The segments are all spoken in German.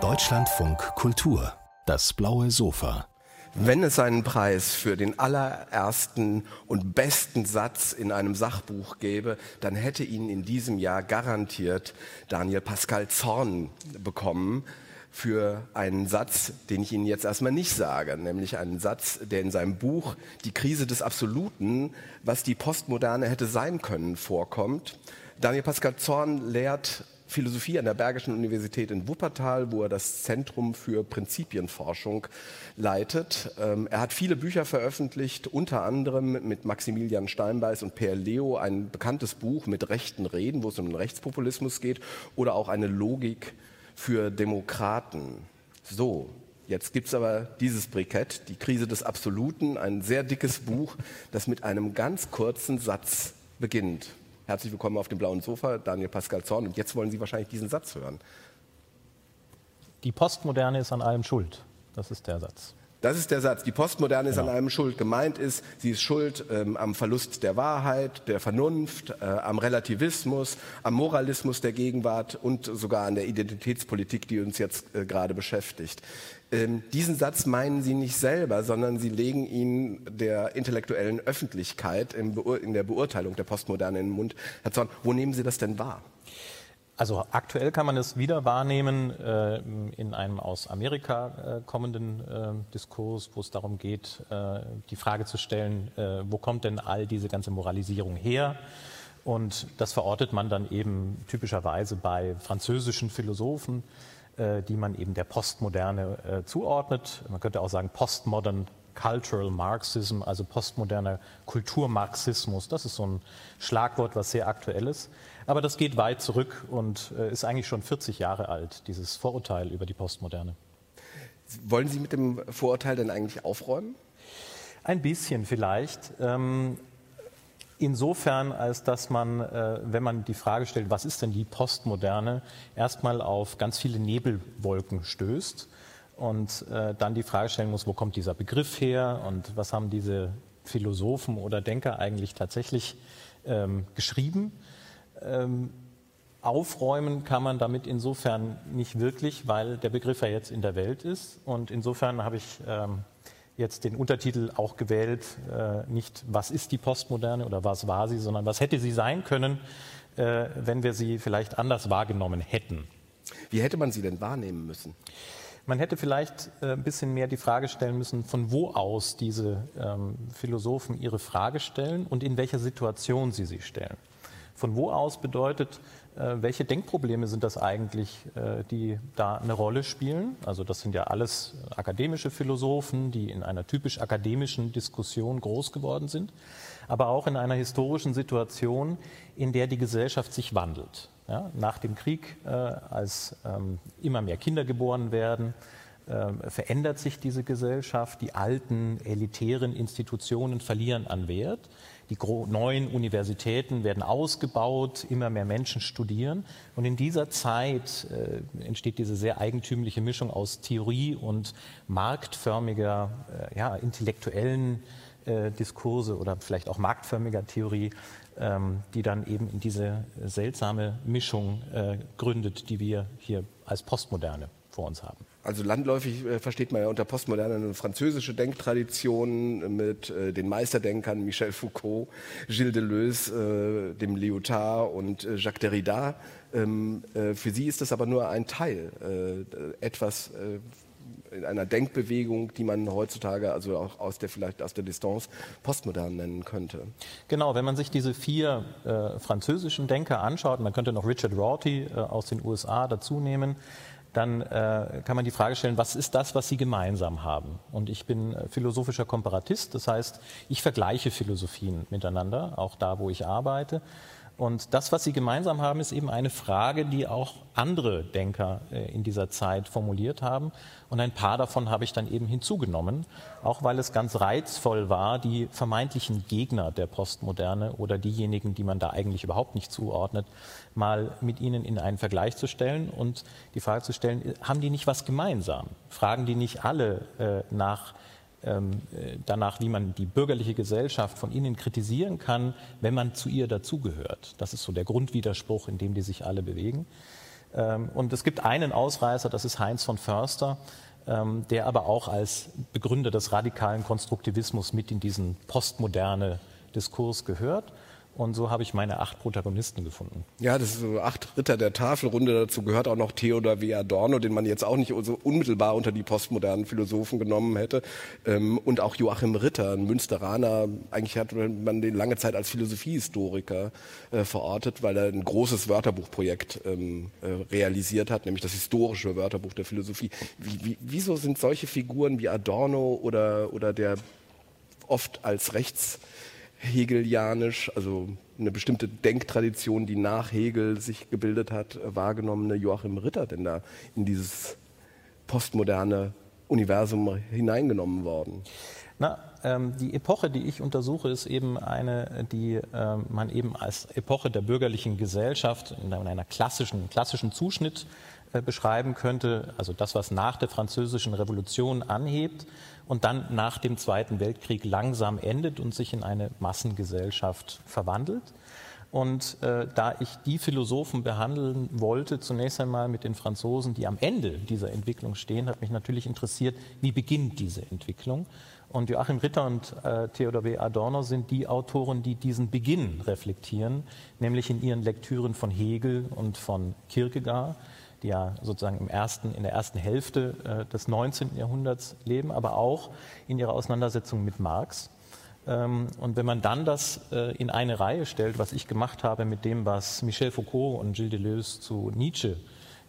Deutschlandfunk Kultur, das blaue Sofa. Wenn es einen Preis für den allerersten und besten Satz in einem Sachbuch gäbe, dann hätte ihn in diesem Jahr garantiert Daniel Pascal Zorn bekommen für einen Satz, den ich Ihnen jetzt erstmal nicht sage, nämlich einen Satz, der in seinem Buch Die Krise des Absoluten, was die Postmoderne hätte sein können, vorkommt. Daniel Pascal Zorn lehrt Philosophie an der Bergischen Universität in Wuppertal, wo er das Zentrum für Prinzipienforschung leitet. Ähm, er hat viele Bücher veröffentlicht, unter anderem mit Maximilian Steinbeiß und Per Leo ein bekanntes Buch mit rechten Reden, wo es um den Rechtspopulismus geht, oder auch eine Logik für Demokraten. So, Jetzt gibt es aber dieses Brikett, die Krise des Absoluten, ein sehr dickes Buch, das mit einem ganz kurzen Satz beginnt. Herzlich willkommen auf dem blauen Sofa, Daniel Pascal Zorn. Und jetzt wollen Sie wahrscheinlich diesen Satz hören. Die Postmoderne ist an allem schuld. Das ist der Satz. Das ist der Satz. Die Postmoderne ist genau. an allem schuld. Gemeint ist, sie ist schuld ähm, am Verlust der Wahrheit, der Vernunft, äh, am Relativismus, am Moralismus der Gegenwart und sogar an der Identitätspolitik, die uns jetzt äh, gerade beschäftigt. Ähm, diesen Satz meinen Sie nicht selber, sondern Sie legen ihn der intellektuellen Öffentlichkeit in, in der Beurteilung der Postmoderne in den Mund. Herr Zorn, wo nehmen Sie das denn wahr? Also aktuell kann man es wieder wahrnehmen äh, in einem aus Amerika äh, kommenden äh, Diskurs, wo es darum geht, äh, die Frage zu stellen, äh, wo kommt denn all diese ganze Moralisierung her? Und das verortet man dann eben typischerweise bei französischen Philosophen, äh, die man eben der Postmoderne zuordnet. Man könnte auch sagen Postmodern Cultural Marxism, also postmoderner Kulturmarxismus. Das ist so ein Schlagwort, was sehr aktuell ist. Aber das geht weit zurück und äh, ist eigentlich schon 40 Jahre alt, dieses Vorurteil über die Postmoderne. Wollen Sie mit dem Vorurteil denn eigentlich aufräumen? Ein bisschen vielleicht. Ähm, Insofern, als dass man, äh, wenn man die Frage stellt, was ist denn die Postmoderne, erstmal auf ganz viele Nebelwolken stößt und äh, dann die Frage stellen muss, wo kommt dieser Begriff her und was haben diese Philosophen oder Denker eigentlich tatsächlich ähm, geschrieben. Ähm, aufräumen kann man damit insofern nicht wirklich, weil der Begriff ja jetzt in der Welt ist und insofern habe ich ähm, jetzt den Untertitel auch gewählt, äh, nicht was ist die Postmoderne oder was war sie, sondern was hätte sie sein können, äh, wenn wir sie vielleicht anders wahrgenommen hätten. Wie hätte man sie denn wahrnehmen müssen? Man hätte vielleicht äh, ein bisschen mehr die Frage stellen müssen, von wo aus diese ähm, Philosophen ihre Frage stellen und in welcher Situation sie sie stellen. Von wo aus bedeutet, äh, welche Denkprobleme sind das eigentlich, äh, die da eine Rolle spielen? Also das sind ja alles akademische Philosophen, die in einer typisch akademischen Diskussion groß geworden sind, aber auch in einer historischen Situation, in der die Gesellschaft sich wandelt. Ja, nach dem Krieg, äh, als ähm, immer mehr Kinder geboren werden, äh, verändert sich diese Gesellschaft. Die alten elitären Institutionen verlieren an Wert. Die neuen Universitäten werden ausgebaut, immer mehr Menschen studieren. Und in dieser Zeit äh, entsteht diese sehr eigentümliche Mischung aus Theorie und marktförmiger, äh, ja, intellektuellen äh, Diskurse oder vielleicht auch marktförmiger Theorie, ähm, die dann eben in diese seltsame Mischung äh, gründet, die wir hier als Postmoderne vor uns haben. Also landläufig äh, versteht man ja unter Postmoderne eine französische Denktradition mit äh, den Meisterdenkern Michel Foucault, Gilles Deleuze, äh, dem Lyotard und äh, Jacques Derrida. Ähm, äh, für sie ist das aber nur ein Teil, äh, etwas in einer Denkbewegung, die man heutzutage also auch aus der vielleicht aus der Distanz postmodern nennen könnte. Genau, wenn man sich diese vier französischen Denker anschaut, man könnte noch Richard Rorty aus den USA dazu nehmen, dann äh, kann man die Frage stellen, was ist das, was sie gemeinsam haben? Und ich bin äh, philosophischer Komparatist, das heißt, ich vergleiche Philosophien miteinander, auch da, wo ich arbeite. Und das, was sie gemeinsam haben, ist eben eine Frage, die auch andere Denker äh, in dieser Zeit formuliert haben. Und ein paar davon habe ich dann eben hinzugenommen, auch weil es ganz reizvoll war, die vermeintlichen Gegner der Postmoderne oder diejenigen, die man da eigentlich überhaupt nicht zuordnet, mal mit ihnen in einen Vergleich zu stellen und die Frage zu stellen, haben die nicht was gemeinsam? Fragen die nicht alle äh, nach äh, danach, wie man die bürgerliche Gesellschaft von innen kritisieren kann, wenn man zu ihr dazugehört. Das ist so der Grundwiderspruch, in dem die sich alle bewegen. Ähm, und es gibt einen Ausreißer, das ist Heinz von Förster, ähm, der aber auch als Begründer des radikalen Konstruktivismus mit in diesen postmoderne Diskurs gehört. Und so habe ich meine acht Protagonisten gefunden. Ja, das ist so acht Ritter der Tafelrunde. Dazu gehört auch noch Theodor W. Adorno, den man jetzt auch nicht so unmittelbar unter die postmodernen Philosophen genommen hätte. Ähm, und auch Joachim Ritter, ein Münsteraner. Eigentlich hat man den lange Zeit als Philosophiehistoriker äh, verortet, weil er ein großes Wörterbuchprojekt ähm, äh, realisiert hat, nämlich das historische Wörterbuch der Philosophie. Wie, wie, wieso sind solche Figuren wie Adorno oder, oder der oft als rechts hegelianisch, also eine bestimmte Denktradition, die nach Hegel sich gebildet hat, wahrgenommene Joachim Ritter denn da in dieses postmoderne Universum hineingenommen worden? Na, ähm, die Epoche, die ich untersuche, ist eben eine, die äh, man eben als Epoche der bürgerlichen Gesellschaft in einer klassischen, klassischen Zuschnitt beschreiben könnte, also das, was nach der Französischen Revolution anhebt und dann nach dem Zweiten Weltkrieg langsam endet und sich in eine Massengesellschaft verwandelt. Und äh, da ich die Philosophen behandeln wollte, zunächst einmal mit den Franzosen, die am Ende dieser Entwicklung stehen, hat mich natürlich interessiert, wie beginnt diese Entwicklung. Und Joachim Ritter und äh, Theodor W. Adorno sind die Autoren, die diesen Beginn reflektieren, nämlich in ihren Lektüren von Hegel und von Kierkegaard die ja sozusagen im ersten, in der ersten Hälfte äh, des 19. Jahrhunderts leben, aber auch in ihrer Auseinandersetzung mit Marx. Ähm, und wenn man dann das äh, in eine Reihe stellt, was ich gemacht habe mit dem, was Michel Foucault und Gilles Deleuze zu Nietzsche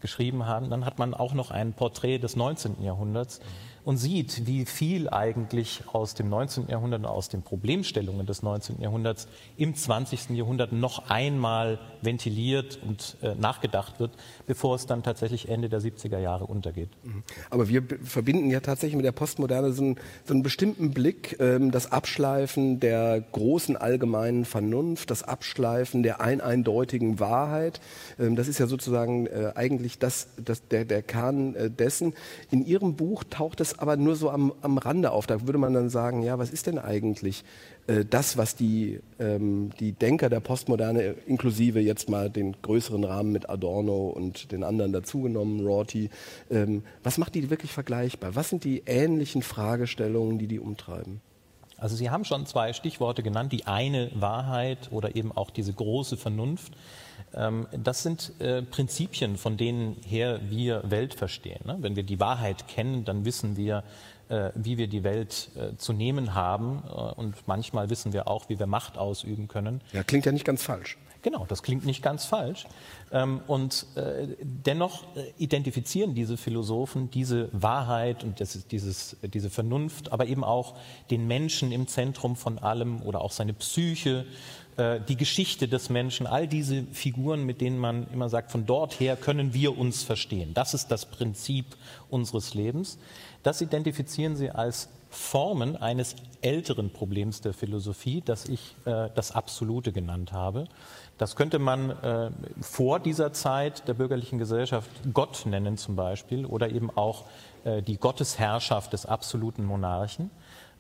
geschrieben haben, dann hat man auch noch ein Porträt des 19. Jahrhunderts und sieht, wie viel eigentlich aus dem 19. Jahrhundert und aus den Problemstellungen des 19. Jahrhunderts im 20. Jahrhundert noch einmal ventiliert und äh, nachgedacht wird, bevor es dann tatsächlich Ende der 70er Jahre untergeht. Mhm. Aber wir verbinden ja tatsächlich mit der Postmoderne so einen, so einen bestimmten Blick, ähm, das Abschleifen der großen allgemeinen Vernunft, das Abschleifen der eineindeutigen Wahrheit. Ähm, das ist ja sozusagen äh, eigentlich das, das, der, der Kern äh, dessen. In Ihrem Buch taucht es aber nur so am, am Rande auf. Da würde man dann sagen, ja, was ist denn eigentlich äh, das, was die, ähm, die Denker der Postmoderne, inklusive jetzt mal den größeren Rahmen mit Adorno und den anderen dazugenommen, Rorty, ähm, was macht die wirklich vergleichbar? Was sind die ähnlichen Fragestellungen, die die umtreiben? Also Sie haben schon zwei Stichworte genannt, die eine Wahrheit oder eben auch diese große Vernunft. Ähm, das sind äh, Prinzipien, von denen her wir Welt verstehen. Ne? Wenn wir die Wahrheit kennen, dann wissen wir, äh, wie wir die Welt äh, zu nehmen haben. Und manchmal wissen wir auch, wie wir Macht ausüben können. Ja, klingt ja nicht ganz falsch. Genau, das klingt nicht ganz falsch. Ähm, und dennoch identifizieren diese Philosophen diese Wahrheit und dieses, diese Vernunft, aber eben auch den Menschen im Zentrum von allem oder auch seine Psyche äh, die Geschichte des Menschen, all diese Figuren, mit denen man immer sagt, von dort her können wir uns verstehen. Das ist das Prinzip unseres Lebens. Das identifizieren sie als Formen eines älteren Problems der Philosophie, das ich äh, das Absolute genannt habe. Das könnte man äh, vor dieser Zeit der bürgerlichen Gesellschaft Gott nennen zum Beispiel oder eben auch äh, die Gottesherrschaft des absoluten Monarchen.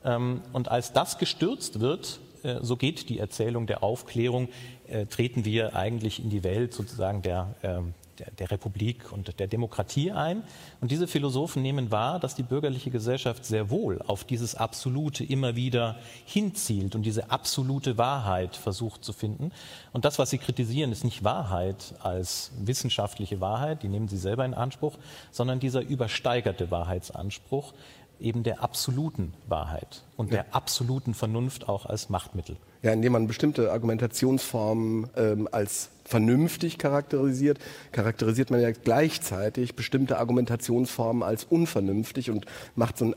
Ähm, und als das gestürzt wird, äh, so geht die Erzählung der Aufklärung, äh, treten wir eigentlich in die Welt sozusagen der, ähm, der, der, Republik und der Demokratie ein. Und diese Philosophen nehmen wahr, dass die bürgerliche Gesellschaft sehr wohl auf dieses Absolute immer wieder hinzielt und diese absolute Wahrheit versucht zu finden. Und das, was sie kritisieren, ist nicht Wahrheit als wissenschaftliche Wahrheit, die nehmen sie selber in Anspruch, sondern dieser übersteigerte Wahrheitsanspruch, eben der absoluten Wahrheit und ja. der absoluten Vernunft auch als Machtmittel. Ja, indem man bestimmte Argumentationsformen ähm, als vernünftig charakterisiert, charakterisiert man ja gleichzeitig bestimmte Argumentationsformen als unvernünftig und macht so ein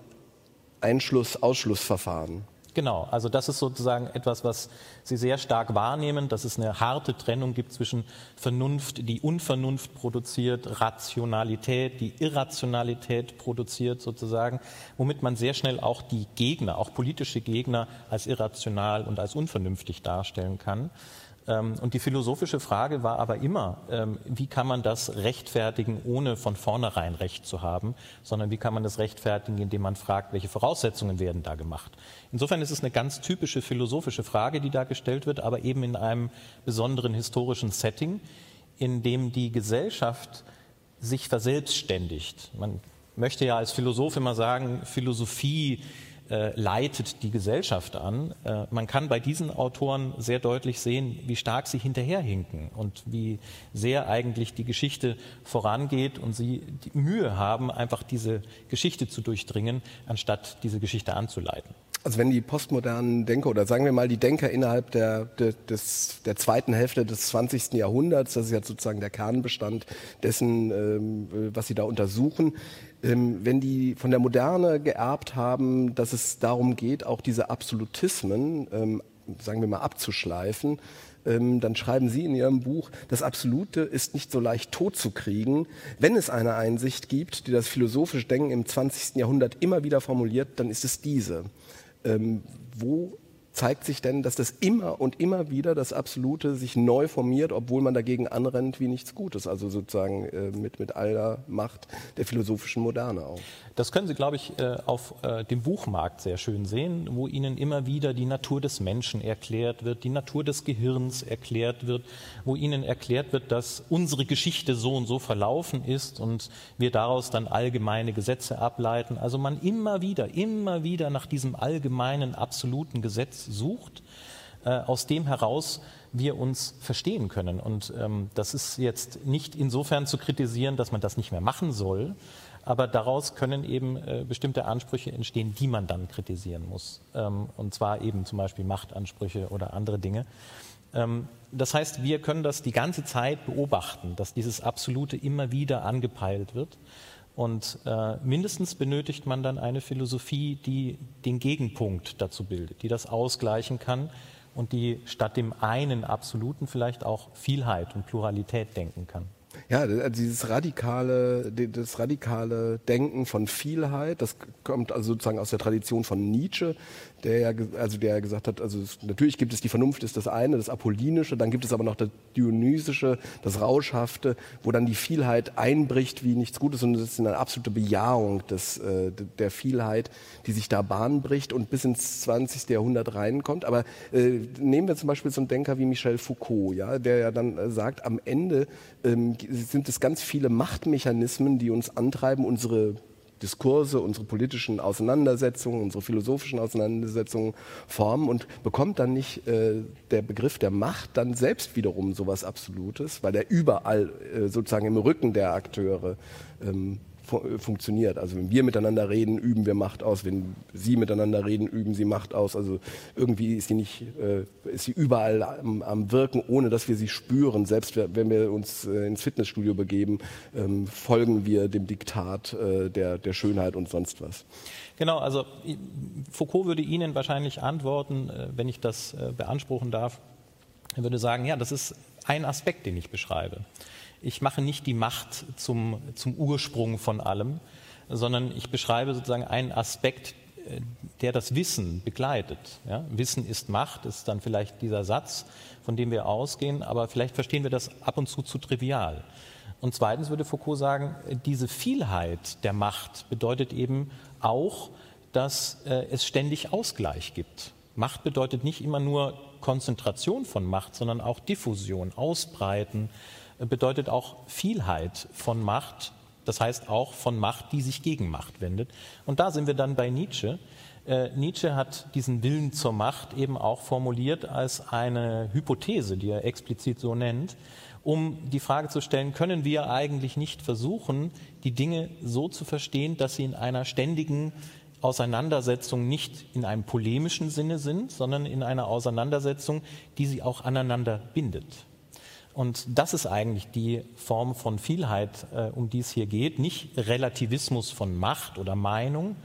Einschluss-Ausschlussverfahren. Genau, also das ist sozusagen etwas, was Sie sehr stark wahrnehmen, dass es eine harte Trennung gibt zwischen Vernunft, die Unvernunft produziert, Rationalität, die Irrationalität produziert sozusagen, womit man sehr schnell auch die Gegner, auch politische Gegner als irrational und als unvernünftig darstellen kann. Ähm, und die philosophische Frage war aber immer, ähm, wie kann man das rechtfertigen, ohne von vornherein Recht zu haben, sondern wie kann man das rechtfertigen, indem man fragt, welche Voraussetzungen werden da gemacht. Insofern ist es eine ganz typische philosophische Frage, die da gestellt wird, aber eben in einem besonderen historischen Setting, in dem die Gesellschaft sich verselbstständigt. Man möchte ja als Philosoph immer sagen, Philosophie äh, leitet die Gesellschaft an. Äh, man kann bei diesen Autoren sehr deutlich sehen, wie stark sie hinterherhinken und wie sehr eigentlich die Geschichte vorangeht und sie Mühe haben, einfach diese Geschichte zu durchdringen, anstatt diese Geschichte anzuleiten. Also wenn die postmodernen Denker oder sagen wir mal die Denker innerhalb der, der, des, der zweiten Hälfte des 20. Jahrhunderts, das ist ja sozusagen der Kernbestand dessen, ähm, was sie da untersuchen, ähm, wenn die von der Moderne geerbt haben, dass es darum geht, auch diese Absolutismen, ähm, sagen wir mal, abzuschleifen, ähm, dann schreiben Sie in Ihrem Buch, das Absolute ist nicht so leicht totzukriegen. Wenn es eine Einsicht gibt, die das philosophische Denken im 20. Jahrhundert immer wieder formuliert, dann ist es diese. Ähm, wo zeigt sich denn, dass das immer und immer wieder das Absolute sich neu formiert, obwohl man dagegen anrennt wie nichts Gutes, also sozusagen äh, mit, mit aller Macht der philosophischen Moderne auch. Das können Sie, glaube ich, äh, auf äh, dem Buchmarkt sehr schön sehen, wo Ihnen immer wieder die Natur des Menschen erklärt wird, die Natur des Gehirns erklärt wird, wo Ihnen erklärt wird, dass unsere Geschichte so und so verlaufen ist und wir daraus dann allgemeine Gesetze ableiten. Also man immer wieder, immer wieder nach diesem allgemeinen, absoluten Gesetz sucht, äh, aus dem heraus wir uns verstehen können. Und ähm, das ist jetzt nicht insofern zu kritisieren, dass man das nicht mehr machen soll, aber daraus können eben äh, bestimmte Ansprüche entstehen, die man dann kritisieren muss. Ähm, und zwar eben zum Beispiel Machtansprüche oder andere Dinge. Ähm, das heißt, wir können das die ganze Zeit beobachten, dass dieses Absolute immer wieder angepeilt wird. Und äh, mindestens benötigt man dann eine Philosophie, die den Gegenpunkt dazu bildet, die das ausgleichen kann und die statt dem einen Absoluten vielleicht auch Vielheit und Pluralität denken kann. Ja, dieses radikale, das radikale Denken von Vielheit, das kommt also sozusagen aus der Tradition von Nietzsche, der ja, also der gesagt hat, also es, natürlich gibt es die Vernunft ist das eine, das Apollinische, dann gibt es aber noch das Dionysische, das Rauschhafte, wo dann die Vielheit einbricht wie nichts Gutes und es ist eine absolute Bejahung des, äh, der Vielheit, die sich da Bahn bricht und bis ins 20. Jahrhundert reinkommt. Aber äh, nehmen wir zum Beispiel so einen Denker wie Michel Foucault, ja, der ja dann äh, sagt, am Ende ähm, sind es ganz viele Machtmechanismen, die uns antreiben, unsere Diskurse, unsere politischen Auseinandersetzungen, unsere philosophischen Auseinandersetzungen formen und bekommt dann nicht äh, der Begriff der Macht dann selbst wiederum sowas Absolutes, weil er überall äh, sozusagen im Rücken der Akteure ähm, funktioniert. Also wenn wir miteinander reden, üben wir Macht aus. Wenn Sie miteinander reden, üben Sie Macht aus. Also irgendwie ist sie nicht, äh, ist sie überall am, am, Wirken, ohne dass wir sie spüren. Selbst wenn wir uns äh, ins Fitnessstudio begeben, ähm, folgen wir dem Diktat äh, der, der Schönheit und sonst was. Genau, also Foucault würde Ihnen wahrscheinlich antworten, äh, wenn ich das äh, beanspruchen darf. Er würde sagen, ja, das ist ein Aspekt, den ich beschreibe ich mache nicht die Macht zum, zum Ursprung von allem, sondern ich beschreibe sozusagen einen Aspekt, äh, der das Wissen begleitet. Ja? Wissen ist Macht, ist dann vielleicht dieser Satz, von dem wir ausgehen, aber vielleicht verstehen wir das ab und zu zu trivial. Und zweitens würde Foucault sagen, diese Vielheit der Macht bedeutet eben auch, dass äh, es ständig Ausgleich gibt. Macht bedeutet nicht immer nur Konzentration von Macht, sondern auch Diffusion, Ausbreiten, bedeutet auch Vielheit von Macht, das heißt auch von Macht, die sich gegen Macht wendet. Und da sind wir dann bei Nietzsche. Äh, Nietzsche hat diesen Willen zur Macht eben auch formuliert als eine Hypothese, die er explizit so nennt, um die Frage zu stellen, können wir eigentlich nicht versuchen, die Dinge so zu verstehen, dass sie in einer ständigen Auseinandersetzung nicht in einem polemischen Sinne sind, sondern in einer Auseinandersetzung, die sie auch aneinander bindet. Und das ist eigentlich die Form von Vielheit, äh, um die es hier geht. Nicht Relativismus von Macht oder Meinung,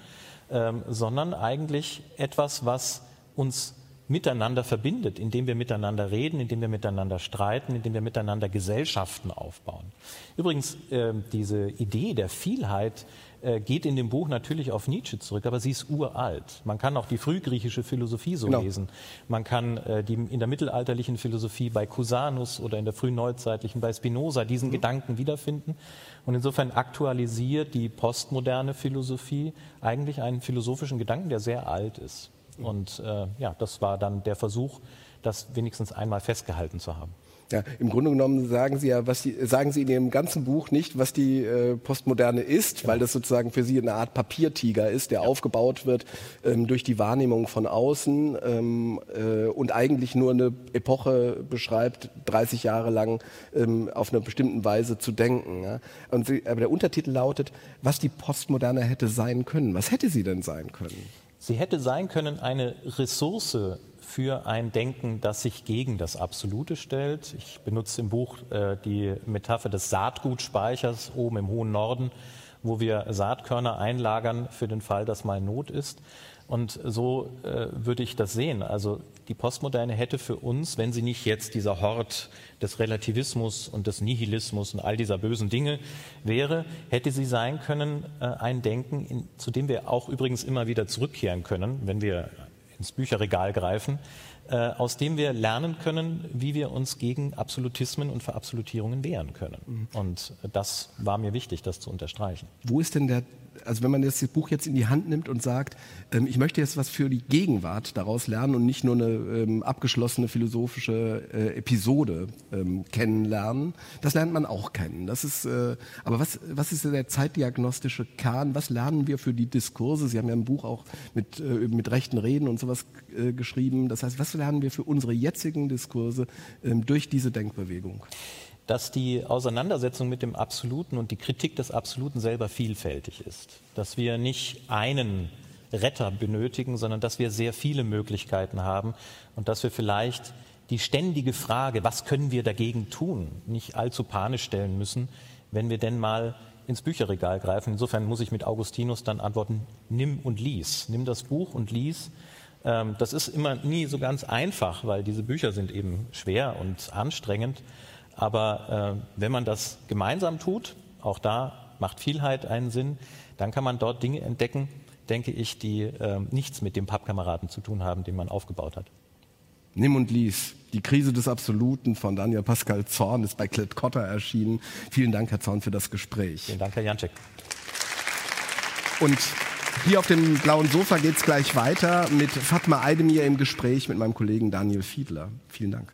ähm, sondern eigentlich etwas, was uns miteinander verbindet, indem wir miteinander reden, indem wir miteinander streiten, indem wir miteinander Gesellschaften aufbauen. Übrigens, äh, diese Idee der Vielheit äh, geht in dem Buch natürlich auf Nietzsche zurück, aber sie ist uralt. Man kann auch die frühgriechische Philosophie so genau. lesen. Man kann äh, die in der mittelalterlichen Philosophie bei Cusanus oder in der frühneuzeitlichen bei Spinoza diesen mhm. Gedanken wiederfinden. Und insofern aktualisiert die postmoderne Philosophie eigentlich einen philosophischen Gedanken, der sehr alt ist. Und äh, ja, das war dann der Versuch, das wenigstens einmal festgehalten zu haben. Ja, Im Grunde genommen sagen Sie ja, was die, sagen Sie in Ihrem ganzen Buch nicht, was die äh, Postmoderne ist, genau. weil das sozusagen für Sie eine Art Papiertiger ist, der ja. aufgebaut wird ähm, durch die Wahrnehmung von außen ähm, äh, und eigentlich nur eine Epoche beschreibt, 30 Jahre lang ähm, auf eine bestimmte Weise zu denken. Ja? Und Sie, aber der Untertitel lautet, was die Postmoderne hätte sein können. Was hätte sie denn sein können? Sie hätte sein können eine Ressource für ein Denken, das sich gegen das Absolute stellt. Ich benutze im Buch äh, die Metapher des Saatgutspeichers oben im hohen Norden, wo wir Saatkörner einlagern für den Fall, dass mal Not ist. Und so äh, würde ich das sehen. Also die Postmoderne hätte für uns, wenn sie nicht jetzt dieser Hort des Relativismus und des Nihilismus und all dieser bösen Dinge wäre, hätte sie sein können äh, ein Denken, in, zu dem wir auch übrigens immer wieder zurückkehren können, wenn wir ins Bücherregal greifen, äh, aus dem wir lernen können, wie wir uns gegen Absolutismen und Verabsolutierungen wehren können. Mhm. Und das war mir wichtig, das zu unterstreichen. Wo ist denn der also wenn man das Buch jetzt in die Hand nimmt und sagt, ähm, ich möchte jetzt was für die Gegenwart daraus lernen und nicht nur eine ähm, abgeschlossene philosophische äh, Episode ähm, kennenlernen, das lernt man auch kennen. Das ist, äh, aber was, was ist der zeitdiagnostische Kern? Was lernen wir für die Diskurse? Sie haben ja im Buch auch mit, äh, mit rechten Reden und sowas äh, geschrieben. Das heißt, was lernen wir für unsere jetzigen Diskurse ähm, durch diese Denkbewegung? Dass die Auseinandersetzung mit dem Absoluten und die Kritik des Absoluten selber vielfältig ist. Dass wir nicht einen Retter benötigen, sondern dass wir sehr viele Möglichkeiten haben und dass wir vielleicht die ständige Frage, was können wir dagegen tun, nicht allzu panisch stellen müssen, wenn wir denn mal ins Bücherregal greifen. Insofern muss ich mit Augustinus dann antworten, nimm und lies. Nimm das Buch und lies. Ähm, das ist immer nie so ganz einfach, weil diese Bücher sind eben schwer und anstrengend. Aber äh, wenn man das gemeinsam tut, auch da macht Vielheit einen Sinn, dann kann man dort Dinge entdecken, denke ich, die äh, nichts mit dem Pappkameraden zu tun haben, den man aufgebaut hat. Nimm und lies. Die Krise des Absoluten von Daniel Pascal Zorn ist bei Klett-Cotta erschienen. Vielen Dank, Herr Zorn, für das Gespräch. Vielen Dank, Herr Janczek. Und hier auf dem blauen Sofa geht es gleich weiter mit Fatma Eidemir im Gespräch mit meinem Kollegen Daniel Fiedler. Vielen Dank.